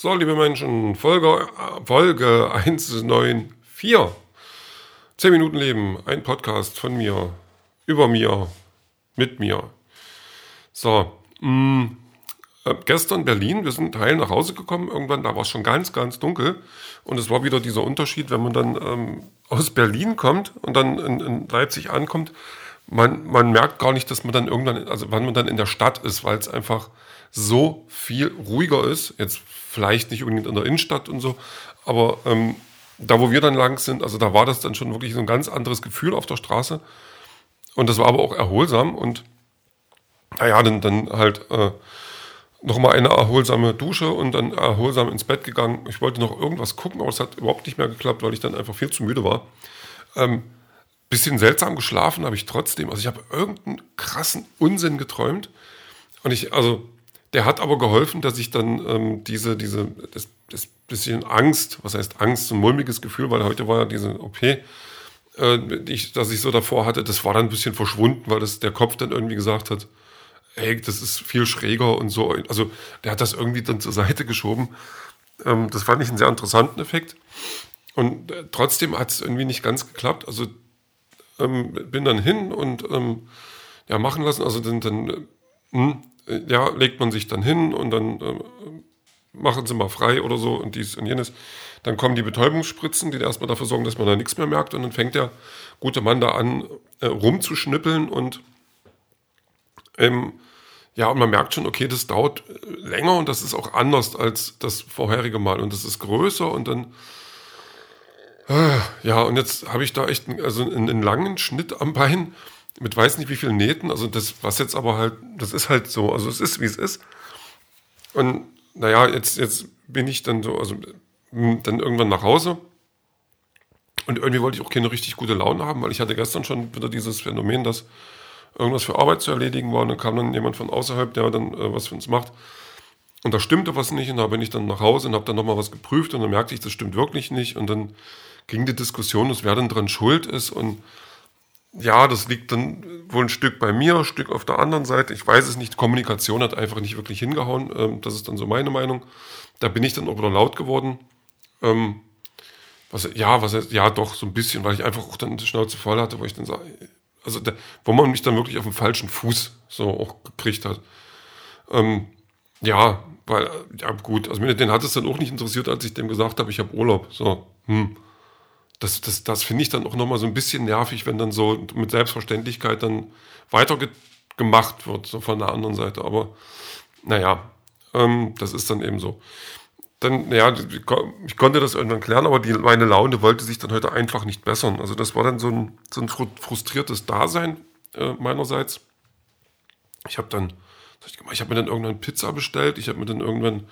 So, liebe Menschen, Folge, Folge 194. 10 Minuten Leben, ein Podcast von mir, über mir, mit mir. So, mh, mm, äh, gestern Berlin, wir sind heil nach Hause gekommen, irgendwann, da war es schon ganz, ganz dunkel. Und es war wieder dieser Unterschied, wenn man dann ähm, aus Berlin kommt und dann in, in Leipzig ankommt, man, man merkt gar nicht, dass man dann irgendwann, also wann man dann in der Stadt ist, weil es einfach so viel ruhiger ist. Jetzt vielleicht nicht unbedingt in der Innenstadt und so, aber ähm, da, wo wir dann lang sind, also da war das dann schon wirklich so ein ganz anderes Gefühl auf der Straße. Und das war aber auch erholsam und naja, dann, dann halt äh, nochmal eine erholsame Dusche und dann erholsam ins Bett gegangen. Ich wollte noch irgendwas gucken, aber es hat überhaupt nicht mehr geklappt, weil ich dann einfach viel zu müde war. Ähm, bisschen seltsam geschlafen habe ich trotzdem. Also ich habe irgendeinen krassen Unsinn geträumt. Und ich, also der hat aber geholfen, dass ich dann ähm, diese, diese, das, das bisschen Angst, was heißt Angst, so ein mulmiges Gefühl, weil heute war ja diese OP, äh, ich, dass ich so davor hatte, das war dann ein bisschen verschwunden, weil das der Kopf dann irgendwie gesagt hat, ey, das ist viel schräger und so. Also der hat das irgendwie dann zur Seite geschoben. Ähm, das fand ich einen sehr interessanten Effekt. Und äh, trotzdem hat es irgendwie nicht ganz geklappt. Also ähm, bin dann hin und ähm, ja, machen lassen. Also dann, dann äh, hm, ja, legt man sich dann hin und dann äh, machen sie mal frei oder so und dies und jenes. Dann kommen die Betäubungsspritzen, die erstmal dafür sorgen, dass man da nichts mehr merkt und dann fängt der gute Mann da an äh, rumzuschnippeln und ähm, ja, und man merkt schon, okay, das dauert äh, länger und das ist auch anders als das vorherige Mal und das ist größer und dann äh, ja, und jetzt habe ich da echt einen, also einen, einen langen Schnitt am Bein mit weiß nicht wie vielen Nähten. Also das, was jetzt aber halt, das ist halt so, also es ist, wie es ist. Und naja, jetzt, jetzt bin ich dann so, also hm, dann irgendwann nach Hause. Und irgendwie wollte ich auch keine richtig gute Laune haben, weil ich hatte gestern schon wieder dieses Phänomen, dass irgendwas für Arbeit zu erledigen war. Und dann kam dann jemand von außerhalb, der dann äh, was für uns macht. Und da stimmte was nicht. Und da bin ich dann nach Hause und habe dann nochmal was geprüft. Und dann merkte ich, das stimmt wirklich nicht. Und dann ging die Diskussion, dass wer denn dran schuld ist. Und ja, das liegt dann wohl ein Stück bei mir, ein Stück auf der anderen Seite. Ich weiß es nicht. Kommunikation hat einfach nicht wirklich hingehauen. Ähm, das ist dann so meine Meinung. Da bin ich dann auch wieder laut geworden. Ähm, was, ja, was ja, doch, so ein bisschen, weil ich einfach auch dann die Schnauze voll hatte, wo ich dann sage, also da, wo man mich dann wirklich auf dem falschen Fuß so auch gekriegt hat. Ähm, ja, weil, ja gut, also den hat es dann auch nicht interessiert, als ich dem gesagt habe, ich habe Urlaub. So, hm das, das, das finde ich dann auch nochmal so ein bisschen nervig, wenn dann so mit Selbstverständlichkeit dann weitergemacht wird, so von der anderen Seite. Aber naja, ähm, das ist dann eben so. Dann, ja, ich konnte das irgendwann klären, aber die, meine Laune wollte sich dann heute einfach nicht bessern. Also das war dann so ein, so ein frustriertes Dasein äh, meinerseits. Ich habe dann, ich habe mir dann irgendwann Pizza bestellt, ich habe mir dann irgendwann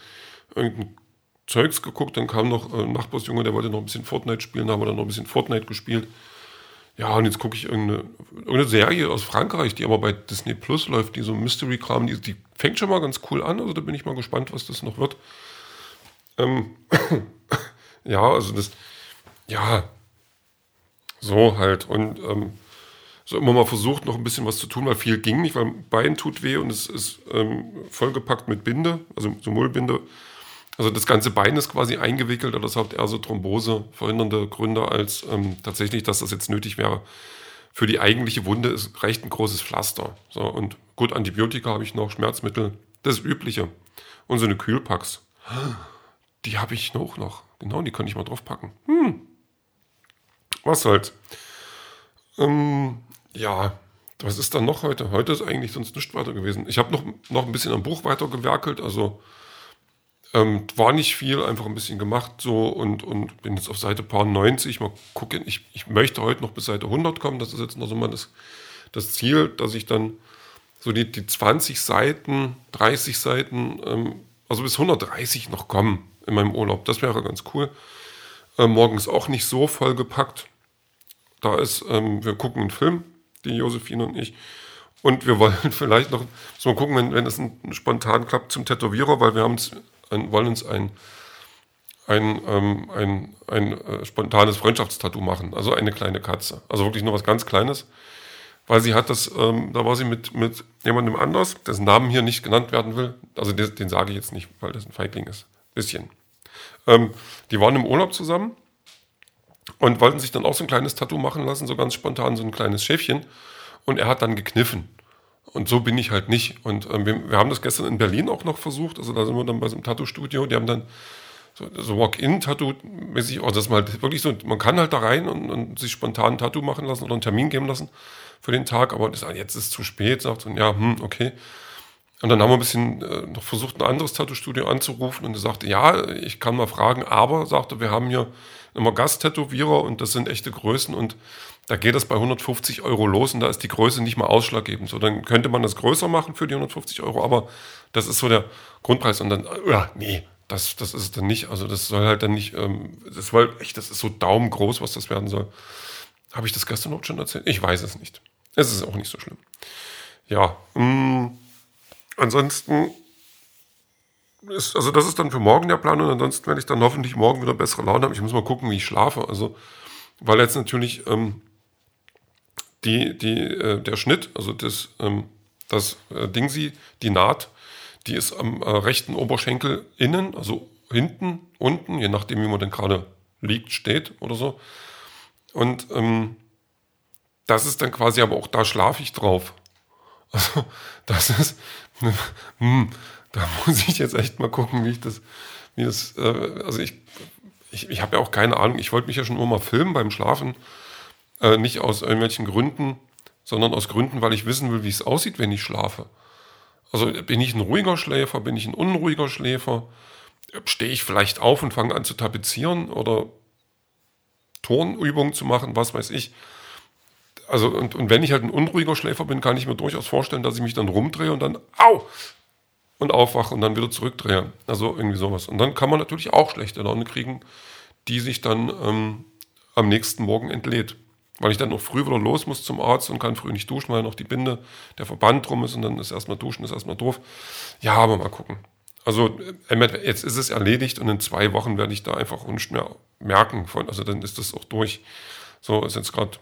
irgendein Zeugs geguckt, dann kam noch ein Nachbarsjunge, der wollte noch ein bisschen Fortnite spielen, da haben wir dann noch ein bisschen Fortnite gespielt. Ja, und jetzt gucke ich irgendeine, irgendeine Serie aus Frankreich, die aber bei Disney Plus läuft, die so Mystery-Kram, die, die fängt schon mal ganz cool an, also da bin ich mal gespannt, was das noch wird. Ähm, ja, also das, ja, so halt. Und ähm, so immer mal versucht, noch ein bisschen was zu tun, weil viel ging nicht, weil Bein tut weh und es ist ähm, vollgepackt mit Binde, also so Mullbinde. Also das ganze Bein ist quasi eingewickelt, oder das hat eher so Thrombose verhindernde Gründe, als ähm, tatsächlich, dass das jetzt nötig wäre. Für die eigentliche Wunde ist recht ein großes Pflaster. So, und gut, Antibiotika habe ich noch, Schmerzmittel, das Übliche. Und so eine Kühlpacks. Die habe ich noch noch. Genau, die kann ich mal draufpacken. Hm. Was soll's. Ähm, ja, was ist dann noch heute? Heute ist eigentlich sonst nichts weiter gewesen. Ich habe noch, noch ein bisschen am Buch weitergewerkelt, also ähm, war nicht viel, einfach ein bisschen gemacht so und, und bin jetzt auf Seite paar 90. Mal gucken, ich, ich möchte heute noch bis Seite 100 kommen. Das ist jetzt noch so mal das, das Ziel, dass ich dann so die, die 20 Seiten, 30 Seiten, ähm, also bis 130 noch kommen in meinem Urlaub. Das wäre ganz cool. Ähm, morgen ist auch nicht so voll gepackt. Da ist, ähm, wir gucken einen Film, die Josephine und ich. Und wir wollen vielleicht noch, mal gucken, wenn, es spontan klappt, zum Tätowierer, weil wir haben es ein, wollen uns ein, ein, ähm, ein, ein äh, spontanes Freundschaftstattoo machen. Also eine kleine Katze. Also wirklich nur was ganz Kleines. Weil sie hat das, ähm, da war sie mit, mit jemandem anders, dessen Namen hier nicht genannt werden will. Also den, den sage ich jetzt nicht, weil das ein Feigling ist. Bisschen. Ähm, die waren im Urlaub zusammen und wollten sich dann auch so ein kleines Tattoo machen lassen, so ganz spontan, so ein kleines Schäfchen. Und er hat dann gekniffen. Und so bin ich halt nicht. Und ähm, wir, wir, haben das gestern in Berlin auch noch versucht. Also da sind wir dann bei so einem Tattoo-Studio. Die haben dann so, so Walk-in-Tattoo-mäßig, also das mal wirklich so, man kann halt da rein und, und, sich spontan ein Tattoo machen lassen oder einen Termin geben lassen für den Tag. Aber das, jetzt ist es zu spät, sagt so, ja, hm, okay. Und dann haben wir ein bisschen äh, noch versucht, ein anderes Tattoo-Studio anzurufen und er sagte, ja, ich kann mal fragen, aber, sagte, wir haben hier immer Gasttätowierer und das sind echte Größen und da geht das bei 150 Euro los und da ist die Größe nicht mal ausschlaggebend. So, dann könnte man das größer machen für die 150 Euro, aber das ist so der Grundpreis. Und dann, ja, nee, das, das ist es dann nicht. Also das soll halt dann nicht, ähm, das soll echt, das ist so daumengroß, was das werden soll. Habe ich das gestern auch schon erzählt? Ich weiß es nicht. Es ist auch nicht so schlimm. Ja, mh, mm, ansonsten ist, also das ist dann für morgen der Plan und ansonsten werde ich dann hoffentlich morgen wieder bessere Laune haben. Ich muss mal gucken, wie ich schlafe. Also, weil jetzt natürlich ähm, die, die, äh, der Schnitt, also das, ähm, das äh, Dingsi, die Naht, die ist am äh, rechten Oberschenkel innen, also hinten, unten, je nachdem, wie man denn gerade liegt, steht oder so. Und ähm, das ist dann quasi, aber auch da schlafe ich drauf. Also, das ist, hm, da muss ich jetzt echt mal gucken, wie ich das, wie das, äh, also ich, ich, ich habe ja auch keine Ahnung, ich wollte mich ja schon immer mal filmen beim Schlafen, äh, nicht aus irgendwelchen Gründen, sondern aus Gründen, weil ich wissen will, wie es aussieht, wenn ich schlafe. Also bin ich ein ruhiger Schläfer, bin ich ein unruhiger Schläfer? Stehe ich vielleicht auf und fange an zu tapezieren oder Turnübungen zu machen, was weiß ich. Also, und, und wenn ich halt ein unruhiger Schläfer bin, kann ich mir durchaus vorstellen, dass ich mich dann rumdrehe und dann, au, und aufwache und dann wieder zurückdrehe. Also irgendwie sowas. Und dann kann man natürlich auch schlechte Laune kriegen, die sich dann ähm, am nächsten Morgen entlädt weil ich dann noch früh wieder los muss zum Arzt und kann früh nicht duschen, weil noch die Binde, der Verband drum ist und dann ist erstmal duschen, ist erstmal doof. Ja, aber mal gucken. Also äh, jetzt ist es erledigt und in zwei Wochen werde ich da einfach mehr merken von, also dann ist das auch durch. So ist jetzt gerade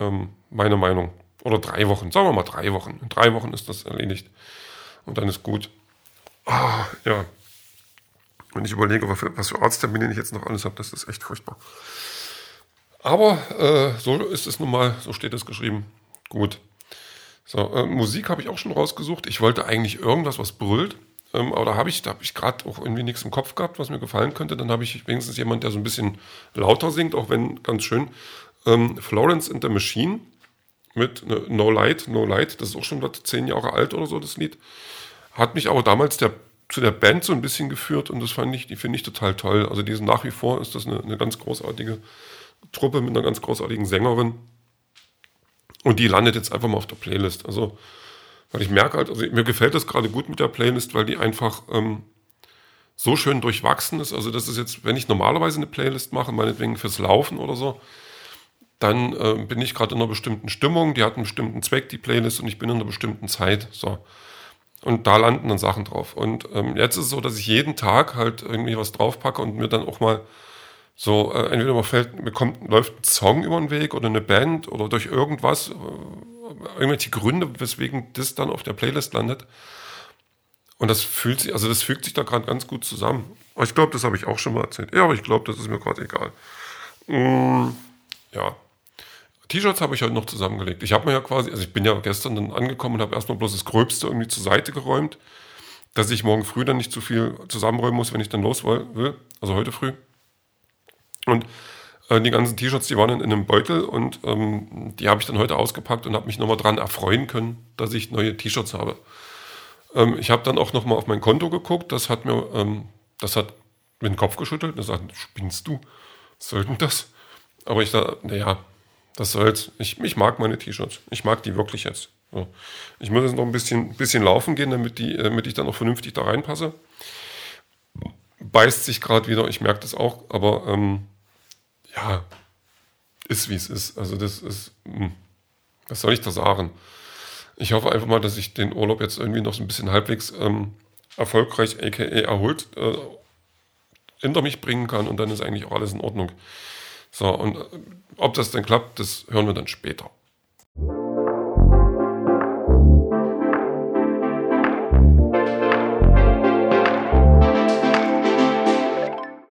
ähm, meine Meinung. Oder drei Wochen, sagen wir mal drei Wochen. In drei Wochen ist das erledigt und dann ist gut. Ah, ja. Wenn ich überlege, was für Arzttermine ich jetzt noch alles habe, das ist echt furchtbar. Aber äh, so ist es nun mal, so steht es geschrieben. Gut. So, äh, Musik habe ich auch schon rausgesucht. Ich wollte eigentlich irgendwas, was brüllt. Ähm, aber da habe ich, hab ich gerade auch irgendwie nichts im Kopf gehabt, was mir gefallen könnte. Dann habe ich wenigstens jemand, der so ein bisschen lauter singt, auch wenn ganz schön. Ähm, Florence and the Machine mit ne, No Light, No Light. Das ist auch schon zehn Jahre alt oder so, das Lied. Hat mich aber damals der, zu der Band so ein bisschen geführt und das fand ich, die finde ich total toll. Also diesen nach wie vor ist das eine, eine ganz großartige Truppe mit einer ganz großartigen Sängerin. Und die landet jetzt einfach mal auf der Playlist. Also, weil ich merke halt, also mir gefällt das gerade gut mit der Playlist, weil die einfach ähm, so schön durchwachsen ist. Also, das ist jetzt, wenn ich normalerweise eine Playlist mache, meinetwegen fürs Laufen oder so, dann äh, bin ich gerade in einer bestimmten Stimmung, die hat einen bestimmten Zweck, die Playlist, und ich bin in einer bestimmten Zeit. So. Und da landen dann Sachen drauf. Und ähm, jetzt ist es so, dass ich jeden Tag halt irgendwie was draufpacke und mir dann auch mal so, äh, entweder man fällt, mir kommt, läuft ein Song über den Weg oder eine Band oder durch irgendwas, äh, irgendwelche Gründe, weswegen das dann auf der Playlist landet. Und das fühlt sich, also das fügt sich da gerade ganz gut zusammen. Ich glaube, das habe ich auch schon mal erzählt. Ja, aber ich glaube, das ist mir gerade egal. Mm, ja. T-Shirts habe ich heute noch zusammengelegt. Ich habe mir ja quasi, also ich bin ja gestern dann angekommen und habe erstmal bloß das Gröbste irgendwie zur Seite geräumt, dass ich morgen früh dann nicht zu viel zusammenräumen muss, wenn ich dann los will. Also heute früh. Und äh, die ganzen T-Shirts, die waren in, in einem Beutel und ähm, die habe ich dann heute ausgepackt und habe mich nochmal dran erfreuen können, dass ich neue T-Shirts habe. Ähm, ich habe dann auch nochmal auf mein Konto geguckt, das hat mir, ähm, das hat mir den Kopf geschüttelt und gesagt, spinnst du? Was soll denn das? Aber ich dachte, naja, das soll's. Ich, ich mag meine T-Shirts. Ich mag die wirklich jetzt. So. Ich muss jetzt noch ein bisschen, bisschen laufen gehen, damit, die, damit ich dann auch vernünftig da reinpasse. Beißt sich gerade wieder, ich merke das auch, aber ähm, ja, ist wie es ist. Also das ist, hm, was soll ich da sagen? Ich hoffe einfach mal, dass ich den Urlaub jetzt irgendwie noch so ein bisschen halbwegs ähm, erfolgreich, aka erholt, äh, hinter mich bringen kann und dann ist eigentlich auch alles in Ordnung. So, und äh, ob das denn klappt, das hören wir dann später.